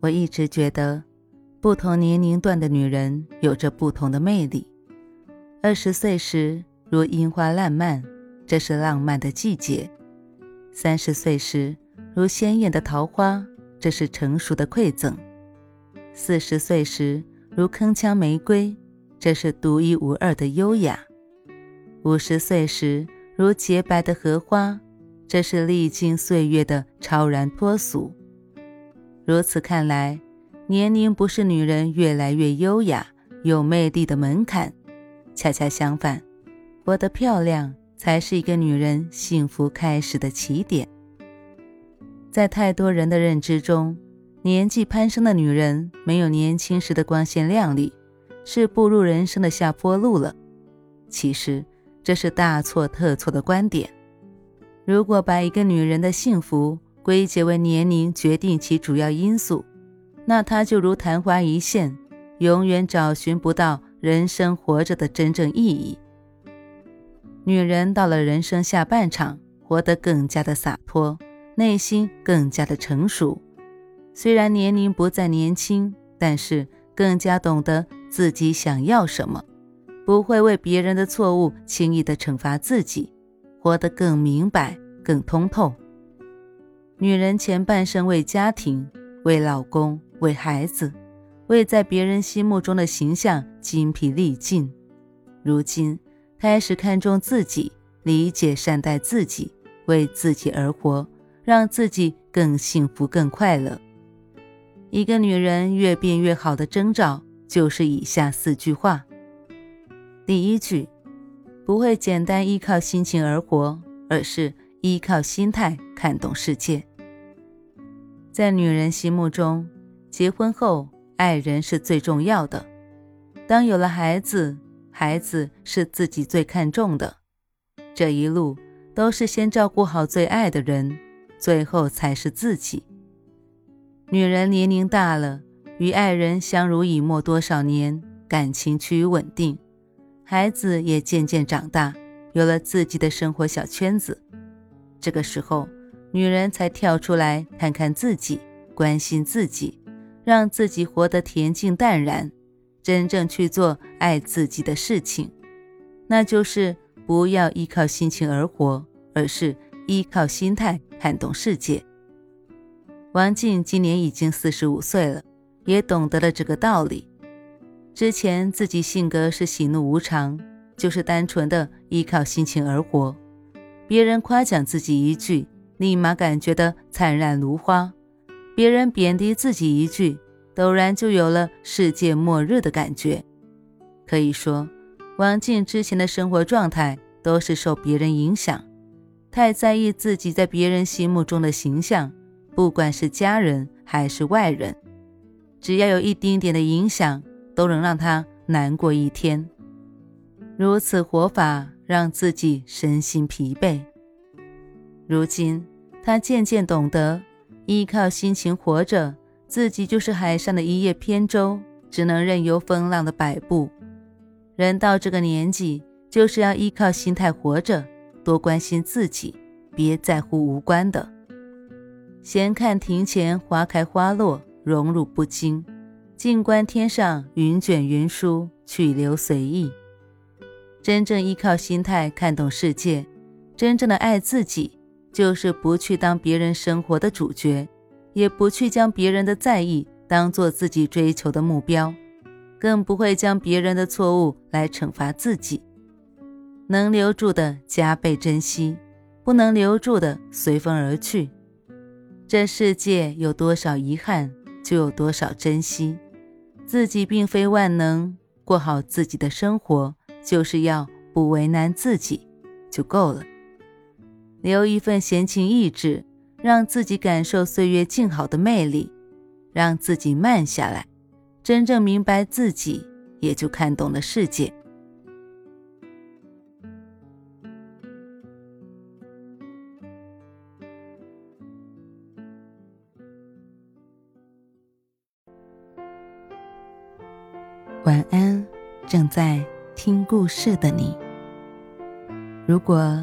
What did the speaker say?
我一直觉得，不同年龄段的女人有着不同的魅力。二十岁时如樱花烂漫，这是浪漫的季节；三十岁时如鲜艳的桃花，这是成熟的馈赠；四十岁时如铿锵玫瑰，这是独一无二的优雅；五十岁时如洁白的荷花，这是历经岁月的超然脱俗。如此看来，年龄不是女人越来越优雅、有魅力的门槛，恰恰相反，活得漂亮才是一个女人幸福开始的起点。在太多人的认知中，年纪攀升的女人没有年轻时的光鲜亮丽，是步入人生的下坡路了。其实，这是大错特错的观点。如果把一个女人的幸福，归结为年龄决定其主要因素，那她就如昙花一现，永远找寻不到人生活着的真正意义。女人到了人生下半场，活得更加的洒脱，内心更加的成熟。虽然年龄不再年轻，但是更加懂得自己想要什么，不会为别人的错误轻易的惩罚自己，活得更明白、更通透。女人前半生为家庭、为老公、为孩子、为在别人心目中的形象精疲力尽，如今开始看重自己，理解善待自己，为自己而活，让自己更幸福、更快乐。一个女人越变越好的征兆就是以下四句话：第一句，不会简单依靠心情而活，而是依靠心态看懂世界。在女人心目中，结婚后爱人是最重要的。当有了孩子，孩子是自己最看重的。这一路都是先照顾好最爱的人，最后才是自己。女人年龄大了，与爱人相濡以沫多少年，感情趋于稳定，孩子也渐渐长大，有了自己的生活小圈子。这个时候。女人才跳出来看看自己，关心自己，让自己活得恬静淡然，真正去做爱自己的事情，那就是不要依靠心情而活，而是依靠心态看懂世界。王静今年已经四十五岁了，也懂得了这个道理。之前自己性格是喜怒无常，就是单纯的依靠心情而活，别人夸奖自己一句。立马感觉的灿烂如花，别人贬低自己一句，陡然就有了世界末日的感觉。可以说，王静之前的生活状态都是受别人影响，太在意自己在别人心目中的形象，不管是家人还是外人，只要有一丁点的影响，都能让他难过一天。如此活法，让自己身心疲惫。如今。他渐渐懂得，依靠心情活着，自己就是海上的一叶扁舟，只能任由风浪的摆布。人到这个年纪，就是要依靠心态活着，多关心自己，别在乎无关的。闲看庭前花开花落，荣辱不惊；静观天上云卷云舒，去留随意。真正依靠心态看懂世界，真正的爱自己。就是不去当别人生活的主角，也不去将别人的在意当做自己追求的目标，更不会将别人的错误来惩罚自己。能留住的加倍珍惜，不能留住的随风而去。这世界有多少遗憾，就有多少珍惜。自己并非万能，过好自己的生活，就是要不为难自己，就够了。留一份闲情逸致，让自己感受岁月静好的魅力，让自己慢下来，真正明白自己，也就看懂了世界。晚安，正在听故事的你。如果